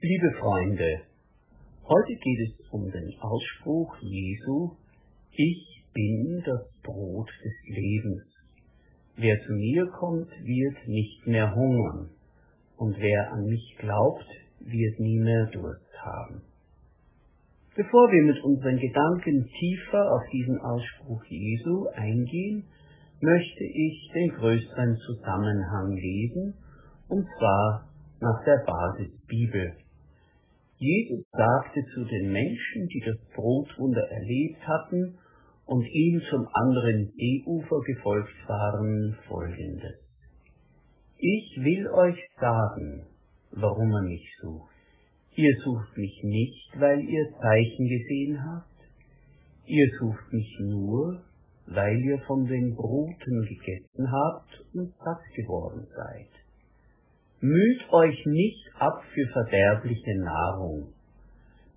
Liebe Freunde, heute geht es um den Ausspruch Jesu, ich bin das Brot des Lebens. Wer zu mir kommt, wird nicht mehr hungern, und wer an mich glaubt, wird nie mehr Durst haben. Bevor wir mit unseren Gedanken tiefer auf diesen Ausspruch Jesu eingehen, möchte ich den größeren Zusammenhang lesen, und zwar nach der Basisbibel. Jesus sagte zu den Menschen, die das Brotwunder erlebt hatten und ihm zum anderen Seeufer gefolgt waren, folgendes. Ich will euch sagen, warum er mich sucht. Ihr sucht mich nicht, weil ihr Zeichen gesehen habt. Ihr sucht mich nur, weil ihr von den Broten gegessen habt und satt geworden seid. Müht euch nicht ab für verderbliche Nahrung.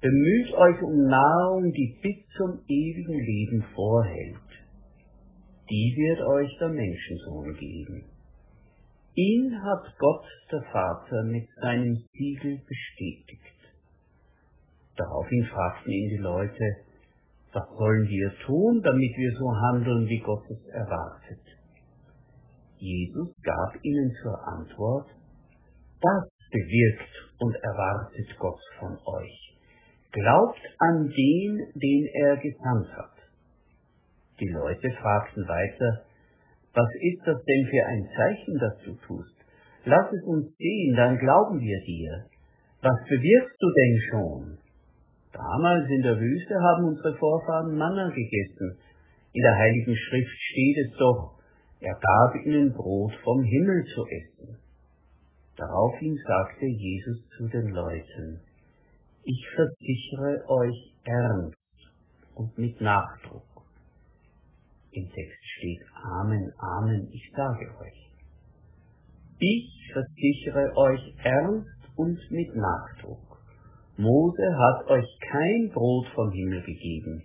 Bemüht euch um Nahrung, die bis zum ewigen Leben vorhält. Die wird euch der Menschensohn geben. Ihn hat Gott der Vater mit seinem Siegel bestätigt. Daraufhin fragten ihn die Leute, was sollen wir tun, damit wir so handeln, wie Gott es erwartet? Jesus gab ihnen zur Antwort, das bewirkt und erwartet Gott von euch. Glaubt an den, den er gesandt hat. Die Leute fragten weiter, was ist das denn für ein Zeichen, das du tust? Lass es uns sehen, dann glauben wir dir. Was bewirkst du denn schon? Damals in der Wüste haben unsere Vorfahren Manna gegessen. In der Heiligen Schrift steht es doch, er gab ihnen Brot vom Himmel zu essen. Daraufhin sagte Jesus zu den Leuten, ich versichere euch ernst und mit Nachdruck. Im Text steht Amen, Amen, ich sage euch. Ich versichere euch ernst und mit Nachdruck. Mose hat euch kein Brot vom Himmel gegeben.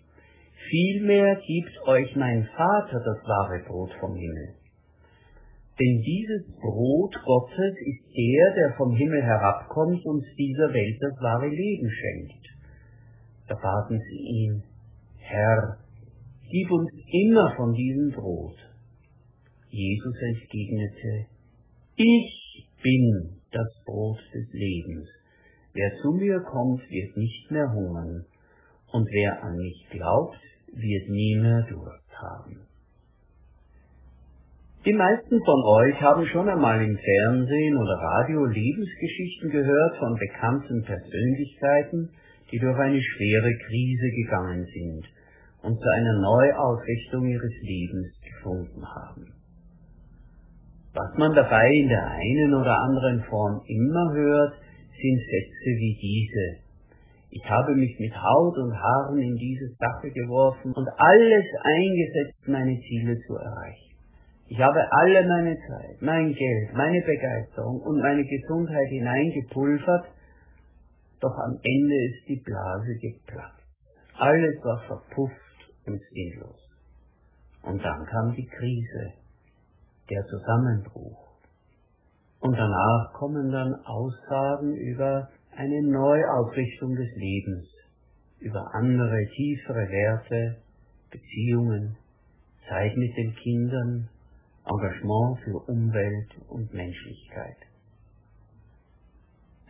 Vielmehr gibt euch mein Vater das wahre Brot vom Himmel. Denn dieses Brot Gottes ist der, der vom Himmel herabkommt und dieser Welt das wahre Leben schenkt. Da baten sie ihn, Herr, gib uns immer von diesem Brot. Jesus entgegnete, ich bin das Brot des Lebens. Wer zu mir kommt, wird nicht mehr hungern, und wer an mich glaubt, wird nie mehr Durst haben. Die meisten von euch haben schon einmal im Fernsehen oder Radio Lebensgeschichten gehört von bekannten Persönlichkeiten, die durch eine schwere Krise gegangen sind und zu einer Neuausrichtung ihres Lebens gefunden haben. Was man dabei in der einen oder anderen Form immer hört, sind Sätze wie diese. Ich habe mich mit Haut und Haaren in diese Sache geworfen und alles eingesetzt, meine Ziele zu erreichen. Ich habe alle meine Zeit, mein Geld, meine Begeisterung und meine Gesundheit hineingepulvert, doch am Ende ist die Blase geplatzt. Alles war verpufft und sinnlos. Und dann kam die Krise, der Zusammenbruch. Und danach kommen dann Aussagen über eine Neuausrichtung des Lebens, über andere, tiefere Werte, Beziehungen, Zeit mit den Kindern, Engagement für Umwelt und Menschlichkeit.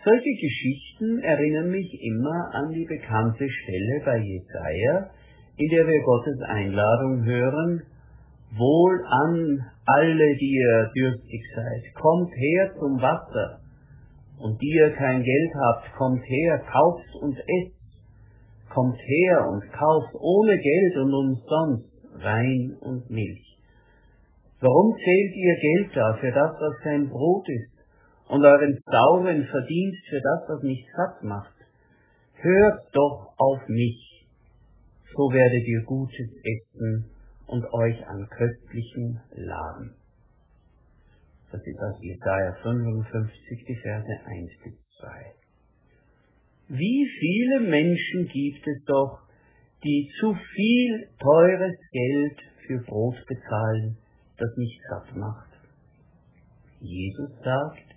Solche Geschichten erinnern mich immer an die bekannte Stelle bei Jesaja, in der wir Gottes Einladung hören, Wohl an alle, die ihr dürstig seid, kommt her zum Wasser, und die ihr kein Geld habt, kommt her, kauft und esst, kommt her und kauft ohne Geld und umsonst Wein und Milch. Warum zählt ihr Geld da für das, was kein Brot ist, und euren sauren Verdienst für das, was nicht satt macht? Hört doch auf mich, so werdet ihr Gutes essen und euch an köstlichen laden. Das ist aus Jesaja 55, die Verse 1 bis 2. Wie viele Menschen gibt es doch, die zu viel teures Geld für Brot bezahlen, das nicht satt macht? Jesus sagt,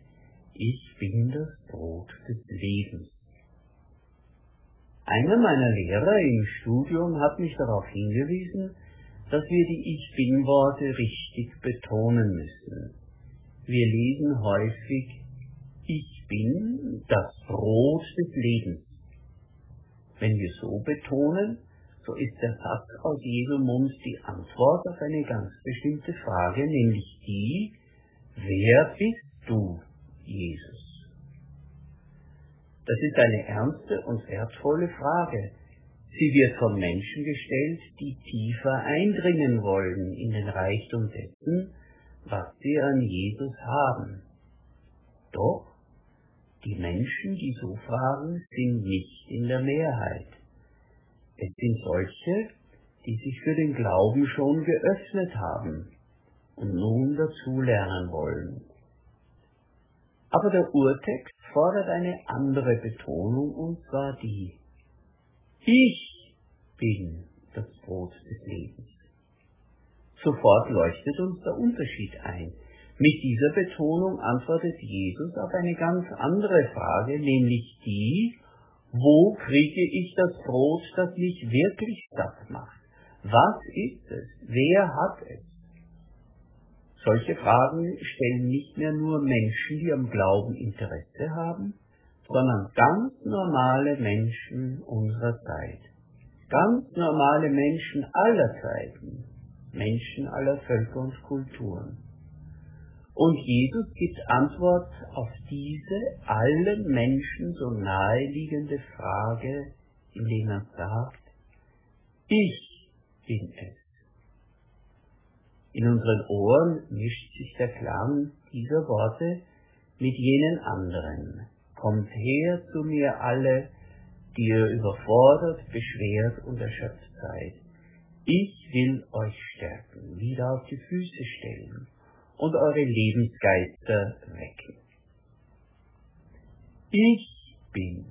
ich bin das Brot des Lebens. Einer meiner Lehrer im Studium hat mich darauf hingewiesen, dass wir die Ich Bin-Worte richtig betonen müssen. Wir lesen häufig Ich bin das Brot des Lebens. Wenn wir so betonen, so ist der Satz aus Jesu Mund die Antwort auf eine ganz bestimmte Frage, nämlich die, wer bist du, Jesus? Das ist eine ernste und wertvolle Frage. Sie wird von Menschen gestellt, die tiefer eindringen wollen in den Reichtum dessen, was sie an Jesus haben. Doch die Menschen, die so fragen, sind nicht in der Mehrheit. Es sind solche, die sich für den Glauben schon geöffnet haben und nun dazulernen wollen. Aber der Urtext fordert eine andere Betonung, und zwar die. Ich bin das Brot des Lebens. Sofort leuchtet uns der Unterschied ein. Mit dieser Betonung antwortet Jesus auf eine ganz andere Frage, nämlich die, wo kriege ich das Brot, das mich wirklich satt macht? Was ist es? Wer hat es? Solche Fragen stellen nicht mehr nur Menschen, die am Glauben Interesse haben, sondern ganz normale Menschen unserer Zeit. Ganz normale Menschen aller Zeiten. Menschen aller Völker und Kulturen. Und Jesus gibt Antwort auf diese allen Menschen so naheliegende Frage, indem er sagt, ich bin es. In unseren Ohren mischt sich der Klang dieser Worte mit jenen anderen. Kommt her zu mir alle, die ihr überfordert, beschwert und erschöpft seid. Ich will euch stärken, wieder auf die Füße stellen und eure Lebensgeister wecken. Ich bin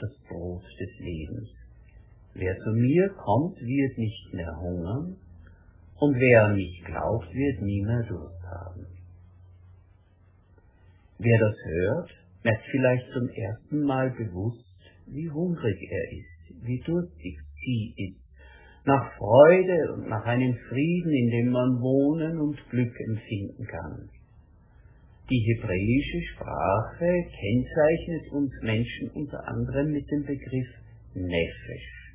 das Brot des Lebens. Wer zu mir kommt, wird nicht mehr hungern, und wer an mich glaubt, wird nie mehr Durst haben. Wer das hört, merkt vielleicht zum ersten Mal bewusst, wie hungrig er ist, wie durstig sie ist, nach Freude und nach einem Frieden, in dem man wohnen und Glück empfinden kann. Die hebräische Sprache kennzeichnet uns Menschen unter anderem mit dem Begriff Nefesh.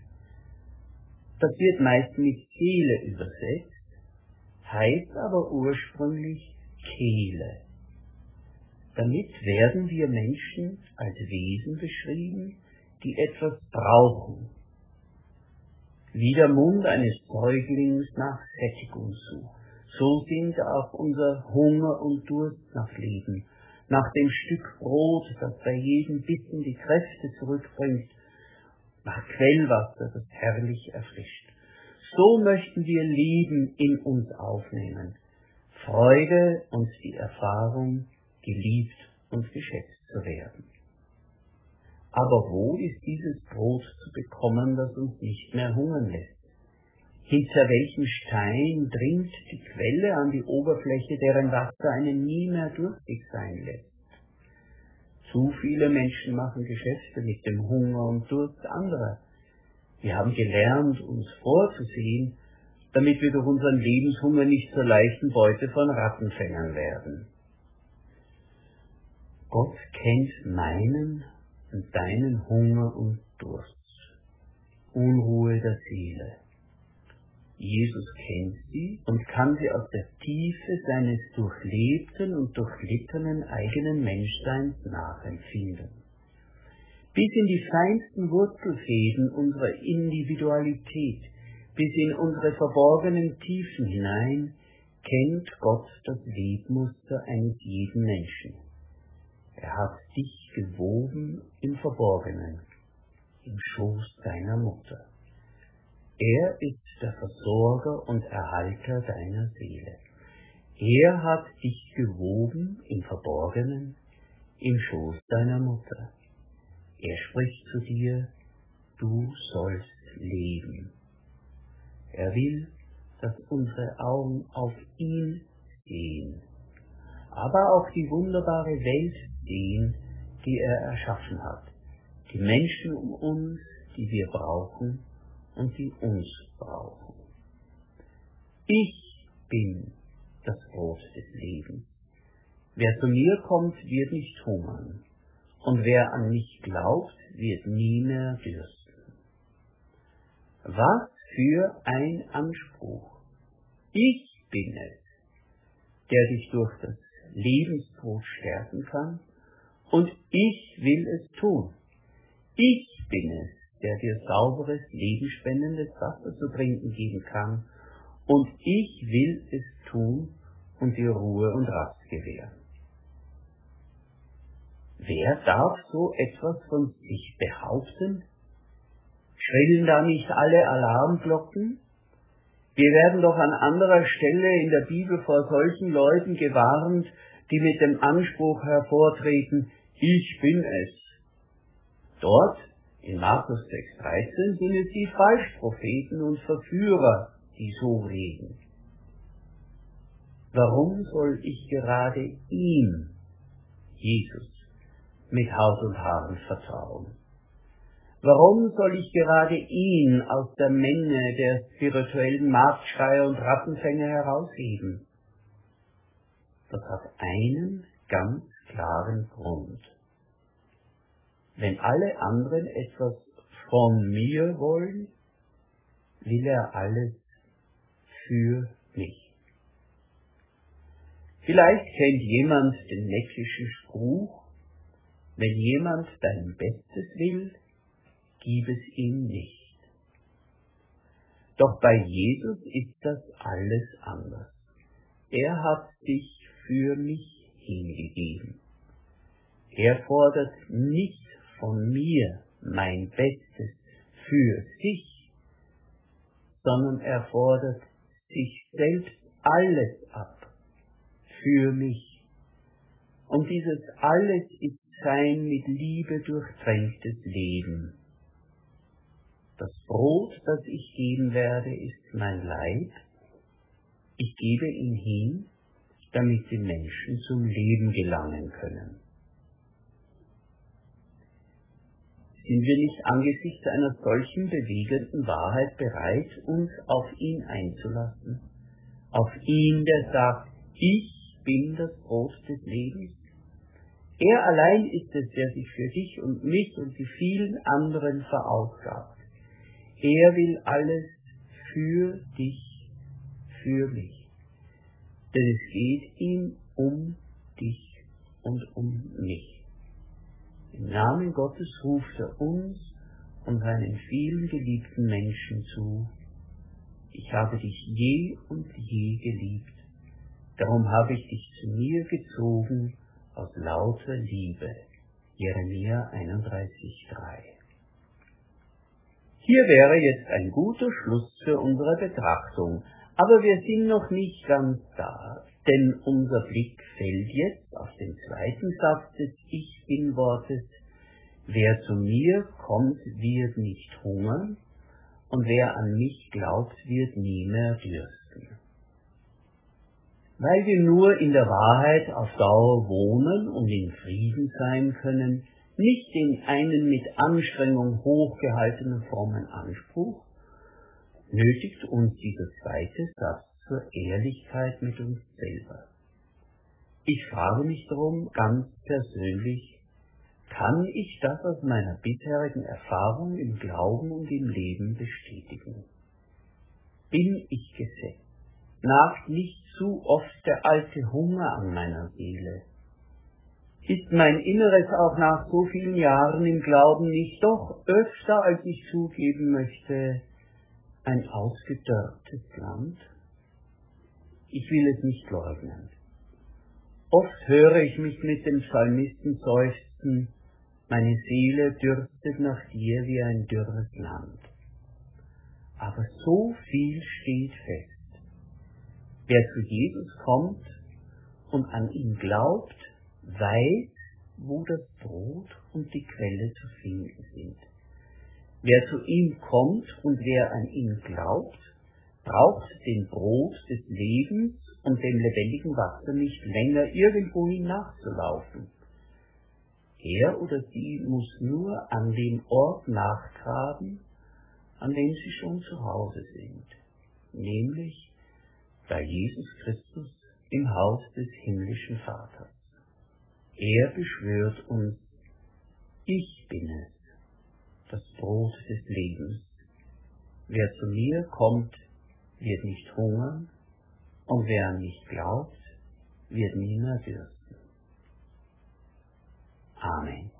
Das wird meist mit Seele übersetzt, heißt aber ursprünglich Kehle. Damit werden wir Menschen als Wesen beschrieben, die etwas brauchen, wie der Mund eines Säuglings nach Sättigung sucht. So sind auch unser Hunger und Durst nach Leben, nach dem Stück Brot, das bei jedem Bissen die Kräfte zurückbringt, nach Quellwasser, das herrlich erfrischt. So möchten wir Leben in uns aufnehmen, Freude und die Erfahrung, geliebt und geschätzt zu werden. Aber wo ist dieses Brot zu bekommen, das uns nicht mehr hungern lässt? Hinter welchem Stein dringt die Quelle an die Oberfläche, deren Wasser einen nie mehr durstig sein lässt? Zu viele Menschen machen Geschäfte mit dem Hunger und Durst anderer wir haben gelernt, uns vorzusehen, damit wir durch unseren Lebenshunger nicht zur leichten Beute von Rattenfängern werden. Gott kennt meinen und deinen Hunger und Durst, Unruhe der Seele. Jesus kennt sie und kann sie aus der Tiefe seines durchlebten und durchlittenen eigenen Menschseins nachempfinden bis in die feinsten Wurzelfäden unserer Individualität, bis in unsere verborgenen Tiefen hinein, kennt Gott das Webmuster eines jeden Menschen. Er hat dich gewoben im Verborgenen, im Schoß deiner Mutter. Er ist der Versorger und Erhalter deiner Seele. Er hat dich gewoben im Verborgenen, im Schoß deiner Mutter. Er spricht zu dir, du sollst leben. Er will, dass unsere Augen auf ihn sehen, aber auch die wunderbare Welt sehen, die er erschaffen hat. Die Menschen um uns, die wir brauchen und die uns brauchen. Ich bin das Brot des Lebens. Wer zu mir kommt, wird nicht hungern, und wer an mich glaubt, wird nie mehr dürsten. Was für ein Anspruch! Ich bin es, der dich durch das Lebensbrot stärken kann, und ich will es tun. Ich bin es, der dir sauberes, lebensspendendes Wasser zu trinken geben kann, und ich will es tun und dir Ruhe und Rast gewähren. Wer darf so etwas von sich behaupten? Schrillen da nicht alle Alarmglocken? Wir werden doch an anderer Stelle in der Bibel vor solchen Leuten gewarnt, die mit dem Anspruch hervortreten, ich bin es. Dort, in Markus 6,13, sind es die Falschpropheten und Verführer, die so reden. Warum soll ich gerade ihm, Jesus, mit Haut und Haaren vertrauen? Warum soll ich gerade ihn aus der Menge der spirituellen Marktschreier und Rattenfänger herausheben? Das hat einen ganz klaren Grund. Wenn alle anderen etwas von mir wollen, will er alles für mich. Vielleicht kennt jemand den neckischen Spruch, wenn jemand dein Bestes will, gib es ihm nicht. Doch bei Jesus ist das alles anders. Er hat sich für mich hingegeben. Er fordert nicht von mir mein Bestes für sich, sondern er fordert sich selbst alles ab für mich. Und dieses alles ist sein mit Liebe durchtränktes Leben. Das Brot, das ich geben werde, ist mein Leib. Ich gebe ihn hin, damit die Menschen zum Leben gelangen können. Sind wir nicht angesichts einer solchen bewegenden Wahrheit bereit, uns auf ihn einzulassen? Auf ihn, der sagt, ich bin das Brot des Lebens? Er allein ist es, der sich für dich und mich und die vielen anderen verausgabt. Er will alles für dich, für mich. Denn es geht ihm um dich und um mich. Im Namen Gottes ruft er uns und seinen vielen geliebten Menschen zu. Ich habe dich je und je geliebt. Darum habe ich dich zu mir gezogen aus lauter Liebe. Jeremia 31,3 Hier wäre jetzt ein guter Schluss für unsere Betrachtung, aber wir sind noch nicht ganz da, denn unser Blick fällt jetzt auf den zweiten Satz des Ich bin Wortes. Wer zu mir kommt, wird nicht hungern, und wer an mich glaubt, wird nie mehr dürsten. Weil wir nur in der Wahrheit auf Dauer wohnen und in Frieden sein können, nicht in einen mit Anstrengung hochgehaltenen frommen Anspruch, nötigt uns dieser zweite Satz zur Ehrlichkeit mit uns selber. Ich frage mich darum ganz persönlich, kann ich das aus meiner bisherigen Erfahrung im Glauben und im Leben bestätigen? Bin ich gesetzt? Nagt nicht zu oft der alte Hunger an meiner Seele? Ist mein Inneres auch nach so vielen Jahren im Glauben nicht doch öfter, als ich zugeben möchte, ein ausgedörrtes Land? Ich will es nicht leugnen. Oft höre ich mich mit dem Psalmisten seufzen, meine Seele dürstet nach dir wie ein dürres Land. Aber so viel steht fest. Wer zu Jesus kommt und an ihn glaubt, weiß, wo das Brot und die Quelle zu finden sind. Wer zu ihm kommt und wer an ihn glaubt, braucht den Brot des Lebens und dem lebendigen Wasser nicht länger irgendwohin nachzulaufen. Er oder sie muss nur an dem Ort nachgraben, an dem sie schon zu Hause sind, nämlich bei Jesus Christus im Haus des himmlischen Vaters. Er beschwört uns, ich bin es, das Brot des Lebens. Wer zu mir kommt, wird nicht hungern, und wer an mich glaubt, wird nie mehr dürsten. Amen.